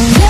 yeah